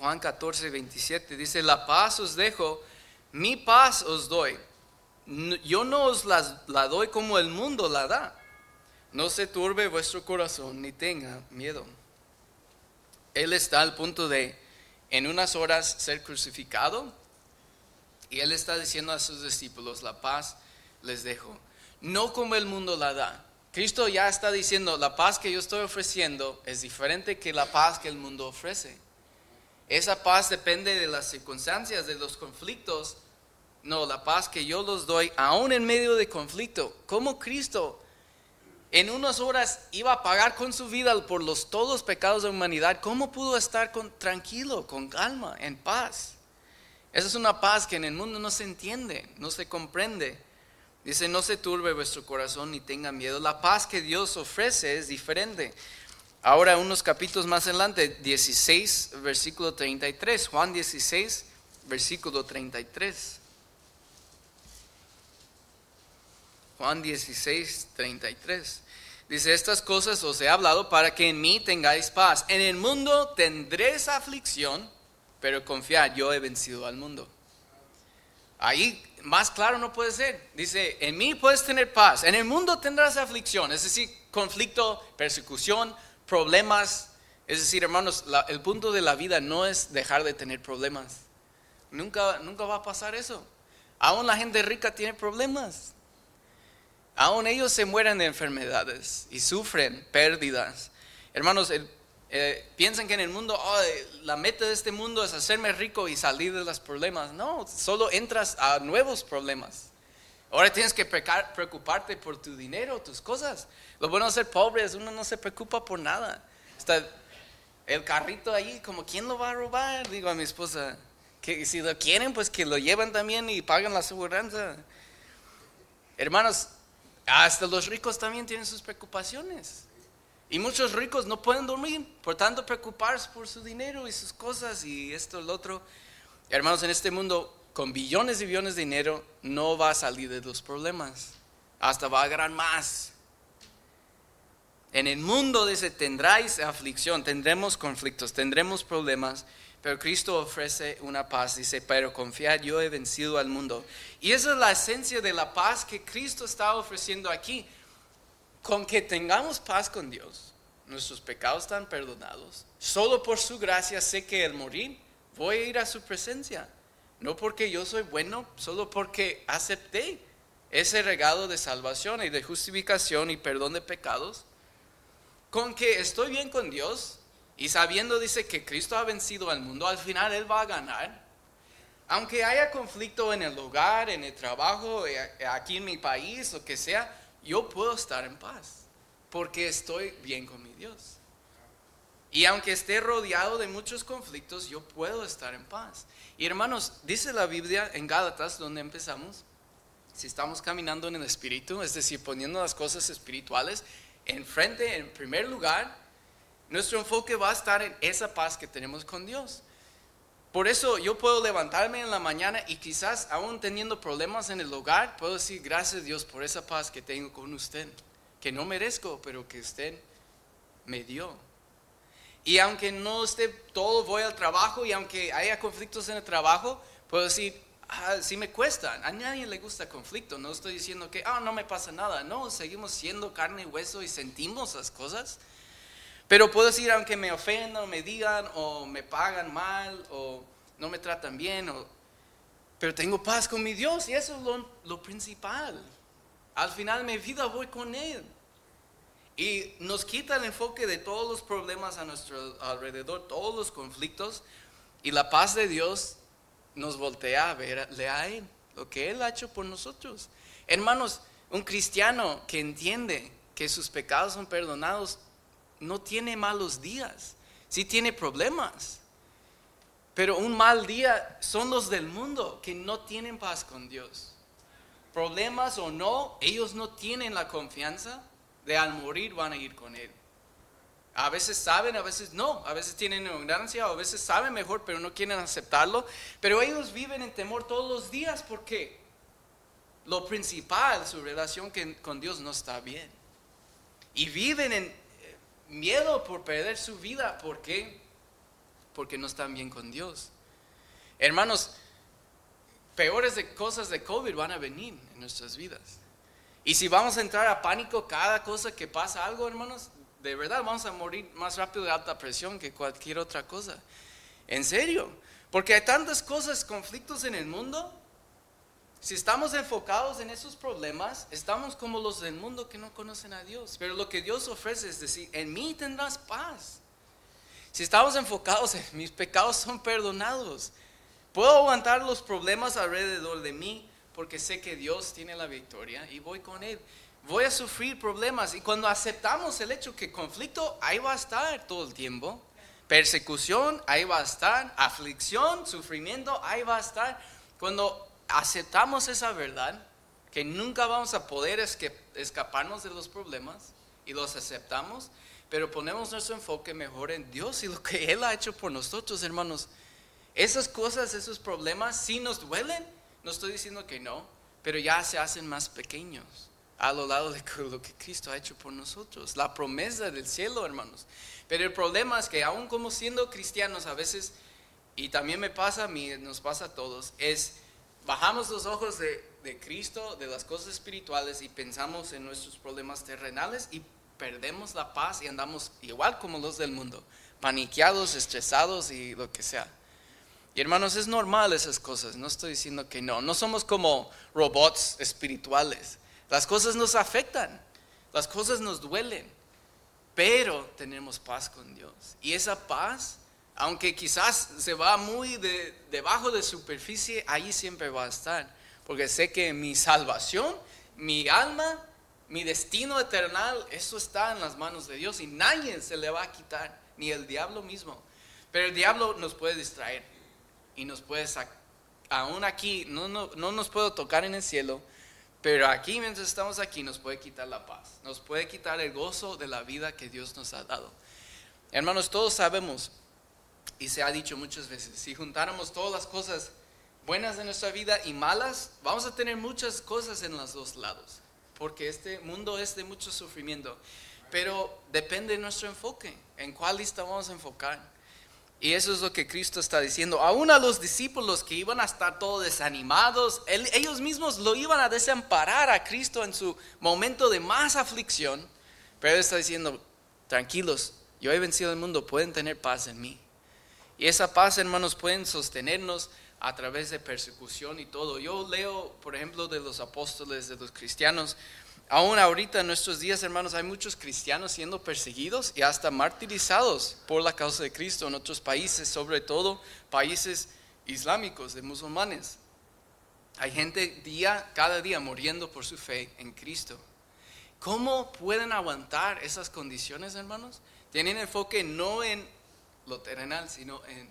Juan 14, 27 dice, la paz os dejo, mi paz os doy. Yo no os la, la doy como el mundo la da. No se turbe vuestro corazón ni tenga miedo. Él está al punto de en unas horas ser crucificado. Y él está diciendo a sus discípulos, la paz les dejo. No como el mundo la da. Cristo ya está diciendo, la paz que yo estoy ofreciendo es diferente que la paz que el mundo ofrece. Esa paz depende de las circunstancias, de los conflictos. No, la paz que yo los doy, aún en medio de conflicto, como Cristo en unas horas iba a pagar con su vida por los todos los pecados de la humanidad, ¿cómo pudo estar tranquilo, con calma, en paz? Esa es una paz que en el mundo no se entiende, no se comprende. Dice, no se turbe vuestro corazón ni tenga miedo. La paz que Dios ofrece es diferente. Ahora, unos capítulos más adelante, 16, versículo 33. Juan 16, versículo 33. Juan 16, 33. Dice, estas cosas os he hablado para que en mí tengáis paz. En el mundo tendréis aflicción, pero confiad, yo he vencido al mundo. Ahí más claro no puede ser. Dice, en mí puedes tener paz. En el mundo tendrás aflicción, es decir, conflicto, persecución, problemas. Es decir, hermanos, el punto de la vida no es dejar de tener problemas. Nunca, nunca va a pasar eso. Aún la gente rica tiene problemas. Aún ellos se mueren de enfermedades y sufren pérdidas. Hermanos, eh, piensan que en el mundo, la meta de este mundo es hacerme rico y salir de los problemas. No, solo entras a nuevos problemas. Ahora tienes que preocuparte por tu dinero, tus cosas. Lo bueno de ser pobre es uno no se preocupa por nada. Está el carrito ahí, como quién lo va a robar, digo a mi esposa. Que si lo quieren, pues que lo llevan también y pagan la aseguranza. Hermanos, hasta los ricos también tienen sus preocupaciones. Y muchos ricos no pueden dormir por tanto preocuparse por su dinero y sus cosas y esto lo otro. Hermanos, en este mundo, con billones y billones de dinero, no va a salir de los problemas. Hasta va a ganar más. En el mundo dice, tendráis aflicción, tendremos conflictos, tendremos problemas, pero Cristo ofrece una paz, dice, pero confiad, yo he vencido al mundo. Y esa es la esencia de la paz que Cristo está ofreciendo aquí. Con que tengamos paz con Dios, nuestros pecados están perdonados. Solo por su gracia sé que al morir voy a ir a su presencia. No porque yo soy bueno, solo porque acepté ese regalo de salvación y de justificación y perdón de pecados. Con que estoy bien con Dios, y sabiendo, dice, que Cristo ha vencido al mundo, al final Él va a ganar. Aunque haya conflicto en el hogar, en el trabajo, eh, aquí en mi país, o que sea, yo puedo estar en paz, porque estoy bien con mi Dios. Y aunque esté rodeado de muchos conflictos, yo puedo estar en paz. Y hermanos, dice la Biblia en Gálatas, donde empezamos, si estamos caminando en el Espíritu, es decir, poniendo las cosas espirituales enfrente, en primer lugar, nuestro enfoque va a estar en esa paz que tenemos con Dios. Por eso yo puedo levantarme en la mañana y quizás aún teniendo problemas en el hogar, puedo decir gracias a Dios por esa paz que tengo con usted, que no merezco, pero que usted me dio. Y aunque no esté todo, voy al trabajo y aunque haya conflictos en el trabajo, puedo decir, ah, sí me cuesta. A nadie le gusta conflicto. No estoy diciendo que, ah, no me pasa nada. No, seguimos siendo carne y hueso y sentimos las cosas. Pero puedo decir, aunque me ofendan, me digan, o me pagan mal, o no me tratan bien, o... pero tengo paz con mi Dios y eso es lo, lo principal. Al final de mi vida voy con Él. Y nos quita el enfoque de todos los problemas a nuestro alrededor, todos los conflictos, y la paz de Dios nos voltea a verle a Él, lo que Él ha hecho por nosotros. Hermanos, un cristiano que entiende que sus pecados son perdonados, no tiene malos días, sí tiene problemas. Pero un mal día son los del mundo que no tienen paz con Dios. Problemas o no, ellos no tienen la confianza de al morir van a ir con Él. A veces saben, a veces no, a veces tienen ignorancia, a veces saben mejor, pero no quieren aceptarlo. Pero ellos viven en temor todos los días porque lo principal, su relación con Dios no está bien. Y viven en miedo por perder su vida. ¿Por qué? Porque no están bien con Dios. Hermanos, peores de cosas de COVID van a venir en nuestras vidas. Y si vamos a entrar a pánico cada cosa que pasa algo, hermanos, de verdad vamos a morir más rápido de alta presión que cualquier otra cosa. En serio, porque hay tantas cosas, conflictos en el mundo si estamos enfocados en esos problemas, estamos como los del mundo que no conocen a Dios. Pero lo que Dios ofrece es decir, en mí tendrás paz. Si estamos enfocados en mis pecados son perdonados, puedo aguantar los problemas alrededor de mí porque sé que Dios tiene la victoria y voy con Él. Voy a sufrir problemas y cuando aceptamos el hecho que conflicto, ahí va a estar todo el tiempo. Persecución, ahí va a estar. Aflicción, sufrimiento, ahí va a estar. Cuando aceptamos esa verdad, que nunca vamos a poder escaparnos de los problemas y los aceptamos, pero ponemos nuestro enfoque mejor en Dios y lo que Él ha hecho por nosotros, hermanos. Esas cosas, esos problemas, sí nos duelen, no estoy diciendo que no, pero ya se hacen más pequeños a lo lado de lo que Cristo ha hecho por nosotros, la promesa del cielo, hermanos. Pero el problema es que aún como siendo cristianos a veces, y también me pasa a mí, nos pasa a todos, es bajamos los ojos de, Cristo, de las cosas espirituales y pensamos en nuestros problemas terrenales y perdemos la paz y andamos igual como los del mundo, paniqueados, estresados y lo que sea. Y hermanos, es normal esas cosas, no estoy diciendo que no, no somos como robots espirituales. Las cosas nos afectan, las cosas nos duelen, pero tenemos paz con Dios. Y esa paz aunque quizás se va muy de, debajo de superficie, ahí siempre va a estar. Porque sé que mi salvación, mi alma, mi destino eterno, eso está en las manos de Dios y nadie se le va a quitar, ni el diablo mismo. Pero el diablo nos puede distraer y nos puede sacar. Aún aquí, no, no, no nos puede tocar en el cielo, pero aquí mientras estamos aquí nos puede quitar la paz, nos puede quitar el gozo de la vida que Dios nos ha dado. Hermanos, todos sabemos y se ha dicho muchas veces, si juntáramos todas las cosas buenas de nuestra vida y malas, vamos a tener muchas cosas en los dos lados, porque este mundo es de mucho sufrimiento, pero depende de nuestro enfoque, en cuál lista vamos a enfocar. Y eso es lo que Cristo está diciendo. Aún a los discípulos que iban a estar todos desanimados, ellos mismos lo iban a desamparar a Cristo en su momento de más aflicción. Pero Él está diciendo, tranquilos, yo he vencido el mundo, pueden tener paz en mí. Y esa paz, hermanos, pueden sostenernos a través de persecución y todo. Yo leo, por ejemplo, de los apóstoles, de los cristianos. Aún ahorita en nuestros días, hermanos, hay muchos cristianos siendo perseguidos y hasta martirizados por la causa de Cristo en otros países, sobre todo países islámicos, de musulmanes. Hay gente día, cada día muriendo por su fe en Cristo. ¿Cómo pueden aguantar esas condiciones, hermanos? Tienen enfoque no en lo terrenal, sino en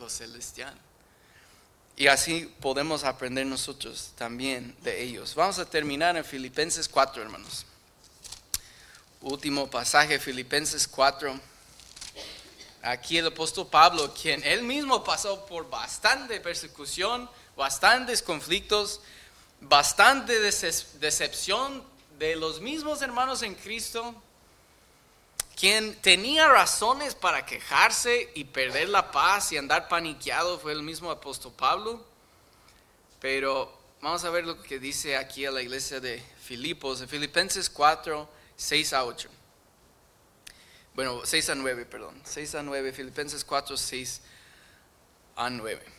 lo celestial. Y así podemos aprender nosotros también de ellos. Vamos a terminar en Filipenses 4, hermanos. Último pasaje, Filipenses 4. Aquí el apóstol Pablo, quien él mismo pasó por bastante persecución, bastantes conflictos, bastante decepción de los mismos hermanos en Cristo, quien tenía razones para quejarse y perder la paz y andar paniqueado fue el mismo apóstol Pablo. Pero vamos a ver lo que dice aquí a la iglesia de Filipos, en Filipenses 4, 6 a 8. Bueno, 6 a 9, perdón. 6 a 9, Filipenses 4, 6 a 9.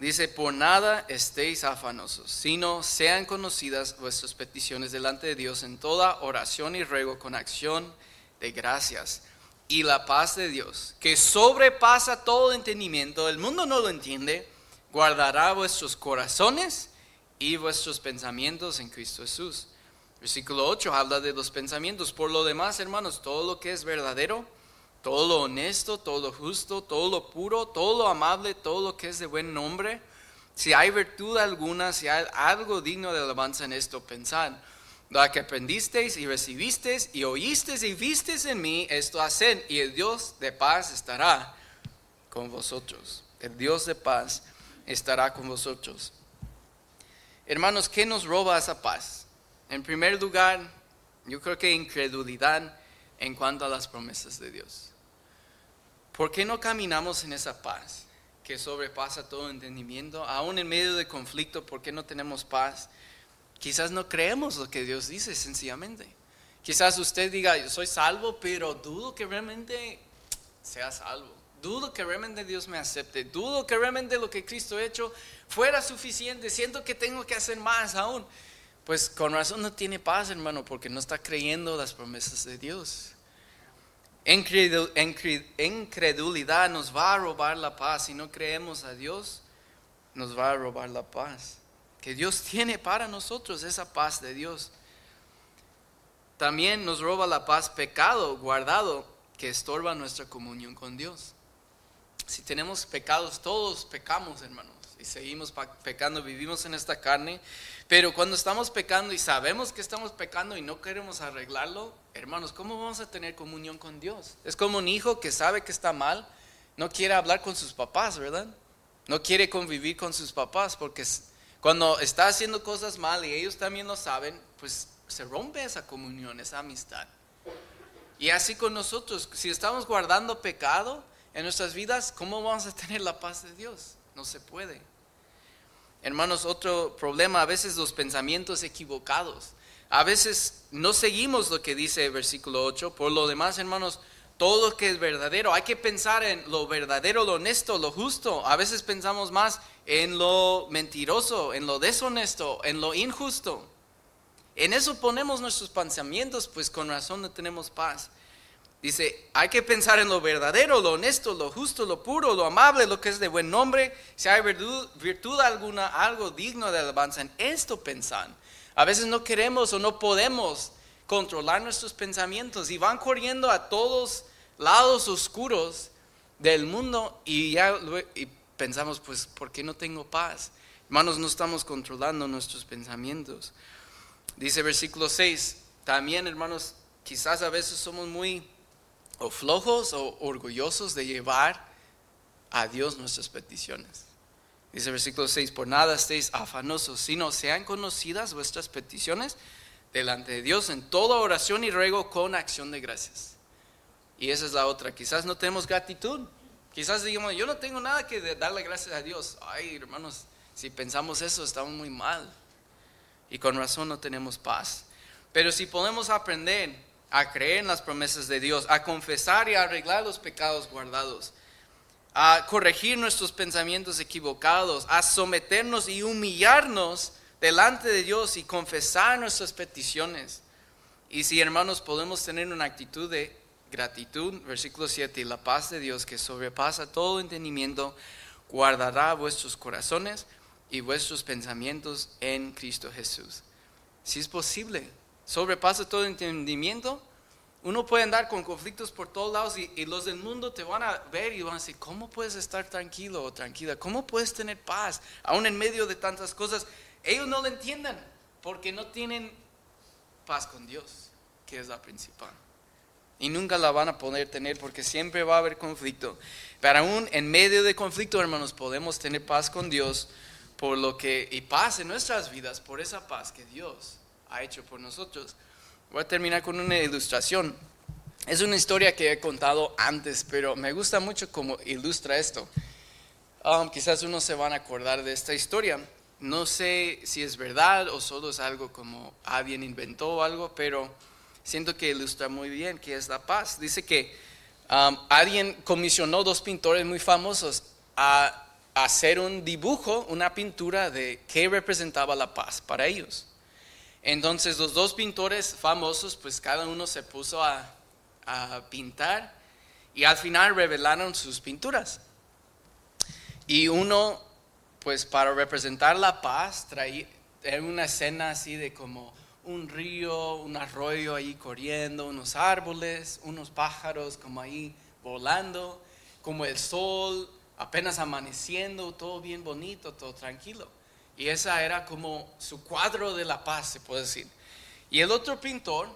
Dice, por nada estéis afanosos, sino sean conocidas vuestras peticiones delante de Dios en toda oración y ruego con acción de gracias. Y la paz de Dios, que sobrepasa todo entendimiento, el mundo no lo entiende, guardará vuestros corazones y vuestros pensamientos en Cristo Jesús. Versículo 8 habla de los pensamientos. Por lo demás, hermanos, todo lo que es verdadero, todo lo honesto, todo lo justo, todo lo puro, todo lo amable, todo lo que es de buen nombre. Si hay virtud alguna, si hay algo digno de alabanza en esto, pensad. Lo que aprendisteis y recibisteis y oísteis y visteis en mí, esto haced, y el Dios de paz estará con vosotros. El Dios de paz estará con vosotros. Hermanos, ¿qué nos roba esa paz? En primer lugar, yo creo que incredulidad en cuanto a las promesas de Dios. ¿Por qué no caminamos en esa paz que sobrepasa todo entendimiento? Aún en medio de conflicto, ¿por qué no tenemos paz? Quizás no creemos lo que Dios dice sencillamente. Quizás usted diga, yo soy salvo, pero dudo que realmente sea salvo. Dudo que realmente Dios me acepte. Dudo que realmente lo que Cristo ha hecho fuera suficiente. Siento que tengo que hacer más aún. Pues con razón no tiene paz, hermano, porque no está creyendo las promesas de Dios. Incredulidad nos va a robar la paz. Si no creemos a Dios, nos va a robar la paz. Que Dios tiene para nosotros esa paz de Dios. También nos roba la paz pecado guardado que estorba nuestra comunión con Dios. Si tenemos pecados, todos pecamos, hermanos, y seguimos pecando, vivimos en esta carne, pero cuando estamos pecando y sabemos que estamos pecando y no queremos arreglarlo, hermanos, ¿cómo vamos a tener comunión con Dios? Es como un hijo que sabe que está mal, no quiere hablar con sus papás, ¿verdad? No quiere convivir con sus papás porque cuando está haciendo cosas mal y ellos también lo saben, pues se rompe esa comunión, esa amistad. Y así con nosotros, si estamos guardando pecado en nuestras vidas, ¿cómo vamos a tener la paz de Dios? No se puede. Hermanos, otro problema, a veces los pensamientos equivocados. A veces no seguimos lo que dice el versículo 8. Por lo demás, hermanos, todo lo que es verdadero, hay que pensar en lo verdadero, lo honesto, lo justo. A veces pensamos más en lo mentiroso, en lo deshonesto, en lo injusto. En eso ponemos nuestros pensamientos, pues con razón no tenemos paz. Dice, hay que pensar en lo verdadero, lo honesto, lo justo, lo puro, lo amable, lo que es de buen nombre. Si hay virtud, alguna, algo digno de alabanza, en esto pensan. A veces no queremos o no podemos controlar nuestros pensamientos y van corriendo a todos lados oscuros del mundo y ya y pensamos, pues, ¿por qué no tengo paz? Hermanos, no estamos controlando nuestros pensamientos. Dice versículo 6, también hermanos, quizás a veces somos muy o flojos o orgullosos de llevar a Dios nuestras peticiones. Dice el versículo 6, por nada estéis afanosos, sino sean conocidas vuestras peticiones delante de Dios en toda oración y ruego con acción de gracias. Y esa es la otra, quizás no tenemos gratitud, quizás digamos, yo no tengo nada que darle gracias a Dios. Ay, hermanos, si pensamos eso, estamos muy mal. Y con razón no tenemos paz. Pero si podemos aprender a creer en las promesas de Dios, a confesar y a arreglar los pecados guardados, a corregir nuestros pensamientos equivocados, a someternos y humillarnos delante de Dios y confesar nuestras peticiones. Y si hermanos podemos tener una actitud de gratitud, versículo 7, y la paz de Dios que sobrepasa todo entendimiento, guardará vuestros corazones y vuestros pensamientos en Cristo Jesús. Si es posible, sobrepasa todo entendimiento. Uno puede andar con conflictos por todos lados y, los del mundo te van a ver y van a decir, ¿cómo puedes estar tranquilo o tranquila? ¿Cómo puedes tener paz aún en medio de tantas cosas? Ellos no lo entiendan porque no tienen paz con Dios, que es la principal. Y nunca la van a poder tener porque siempre va a haber conflicto. Pero aún en medio de conflicto, hermanos, podemos tener paz con Dios por lo que, y paz en nuestras vidas, por esa paz que Dios ha hecho por nosotros. Voy a terminar con una ilustración. Es una historia que he contado antes, pero me gusta mucho cómo ilustra esto. Um, quizás unos se van a acordar de esta historia. No sé si es verdad o solo es algo como alguien inventó algo, pero siento que ilustra muy bien qué es la paz. Dice que um, alguien comisionó dos pintores muy famosos a hacer un dibujo, una pintura de qué representaba la paz para ellos. Entonces los dos pintores famosos, pues cada uno se puso a, pintar y al final revelaron sus pinturas. Y uno, pues para representar la paz, traía una escena así de como un río, un arroyo ahí corriendo, unos árboles, unos pájaros como ahí volando, como el sol apenas amaneciendo, todo bien bonito, todo tranquilo. Y esa era como su cuadro de la paz, se puede decir. Y el otro pintor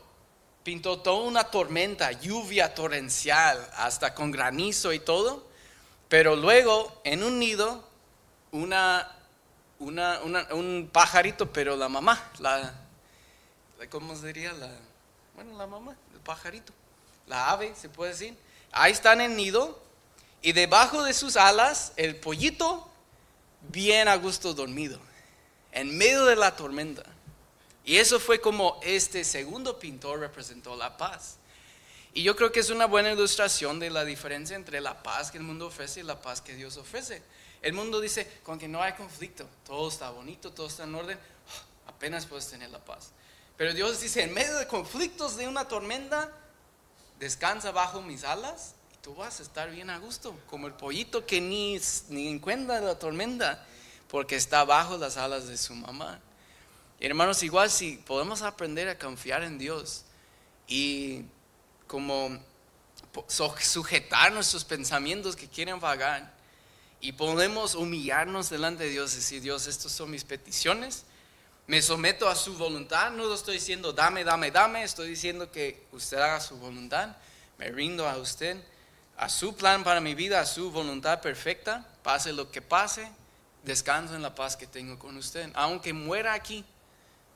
pintó toda una tormenta, lluvia torrencial, hasta con granizo y todo. Pero luego en un nido, una, un pajarito, pero la mamá, la, ¿cómo se diría? La, bueno, la mamá, el pajarito, la ave, se puede decir. Ahí está en el nido y debajo de sus alas el pollito bien a gusto dormido, en medio de la tormenta. Y eso fue como este segundo pintor representó la paz. Y yo creo que es una buena ilustración de la diferencia entre la paz que el mundo ofrece y la paz que Dios ofrece. El mundo dice, con que no hay conflicto, todo está bonito, todo está en orden, apenas puedes tener la paz. Pero Dios dice, en medio de conflictos de una tormenta, descansa bajo mis alas tú vas a estar bien a gusto, como el pollito que ni, ni encuentra la tormenta, porque está bajo las alas de su mamá. hermanos, igual si podemos aprender a confiar en Dios y como sujetar nuestros pensamientos que quieren vagar y podemos humillarnos delante de Dios y decir, Dios, estas son mis peticiones, me someto a su voluntad, no lo estoy diciendo dame, dame, dame, estoy diciendo que usted haga su voluntad, me rindo a usted a su plan para mi vida, a su voluntad perfecta, pase lo que pase, descanso en la paz que tengo con usted. Aunque muera aquí,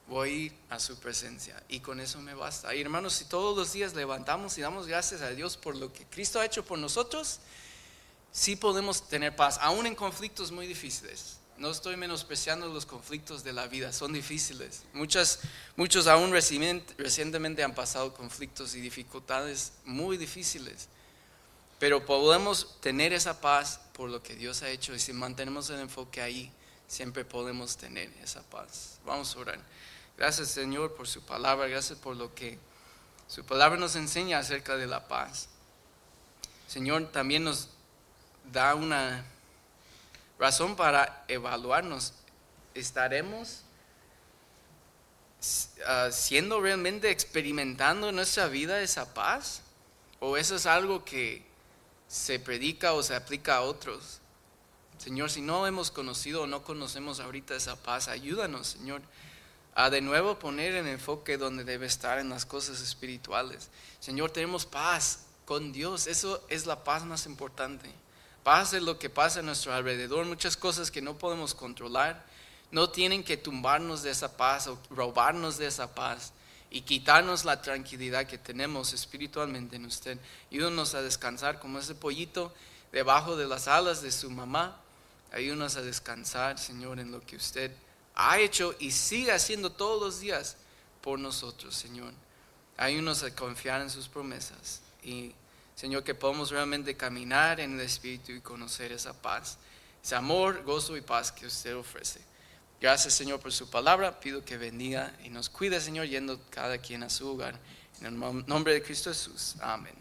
voy a su presencia y con eso me basta. Y hermanos, si todos los días levantamos y damos gracias a Dios por lo que Cristo ha hecho por nosotros, sí podemos tener paz, aún en conflictos muy difíciles. No estoy menospreciando los conflictos de la vida, son difíciles. Muchas, muchos aún recientemente han pasado conflictos y dificultades muy difíciles. Pero podemos tener esa paz por lo que Dios ha hecho y si mantenemos el enfoque ahí, siempre podemos tener esa paz. Vamos a orar. Gracias Señor por su palabra, gracias por lo que su palabra nos enseña acerca de la paz. Señor, también nos da una razón para evaluarnos. ¿Estaremos ah, siendo realmente experimentando en nuestra vida esa paz? ¿O eso es algo que se predica o se aplica a otros. Señor, si no hemos conocido o no conocemos ahorita esa paz, ayúdanos, Señor, a de nuevo poner el enfoque donde debe estar en las cosas espirituales. Señor, tenemos paz con Dios, eso es la paz más importante. Paz es lo que pasa a nuestro alrededor, muchas cosas que no podemos controlar, no tienen que tumbarnos de esa paz o robarnos de esa paz y quitarnos la tranquilidad que tenemos espiritualmente en usted. Ayúdanos a descansar como ese pollito debajo de las alas de su mamá. Ayúdanos a descansar, Señor, en lo que usted ha hecho y sigue haciendo todos los días por nosotros, Señor. Ayúdanos a confiar en sus promesas y, Señor, que podamos realmente caminar en el Espíritu y conocer esa paz, ese amor, gozo y paz que usted ofrece. Gracias Señor por su palabra. Pido que bendiga y nos cuide Señor yendo cada quien a su hogar. En el nombre de Cristo Jesús. Amén.